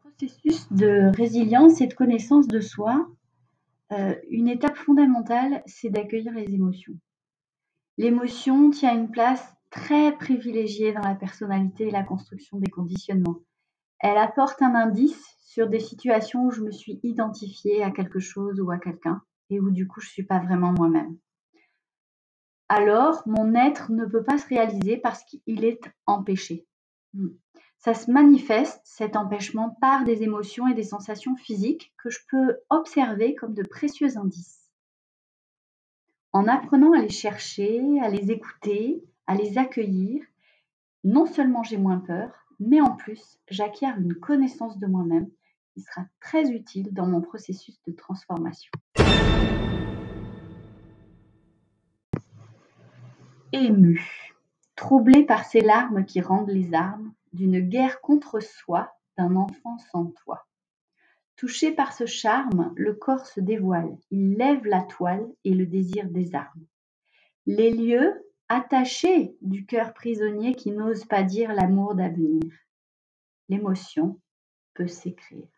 processus de résilience et de connaissance de soi, euh, une étape fondamentale, c'est d'accueillir les émotions. L'émotion tient une place très privilégiée dans la personnalité et la construction des conditionnements. Elle apporte un indice sur des situations où je me suis identifiée à quelque chose ou à quelqu'un et où du coup je ne suis pas vraiment moi-même. Alors, mon être ne peut pas se réaliser parce qu'il est empêché. Hmm. Ça se manifeste, cet empêchement, par des émotions et des sensations physiques que je peux observer comme de précieux indices. En apprenant à les chercher, à les écouter, à les accueillir, non seulement j'ai moins peur, mais en plus j'acquiers une connaissance de moi-même qui sera très utile dans mon processus de transformation. Ému, troublé par ces larmes qui rendent les armes, d'une guerre contre soi d'un enfant sans toi. Touché par ce charme, le corps se dévoile, il lève la toile et le désir désarme. Les lieux attachés du cœur prisonnier qui n'ose pas dire l'amour d'avenir. L'émotion peut s'écrire.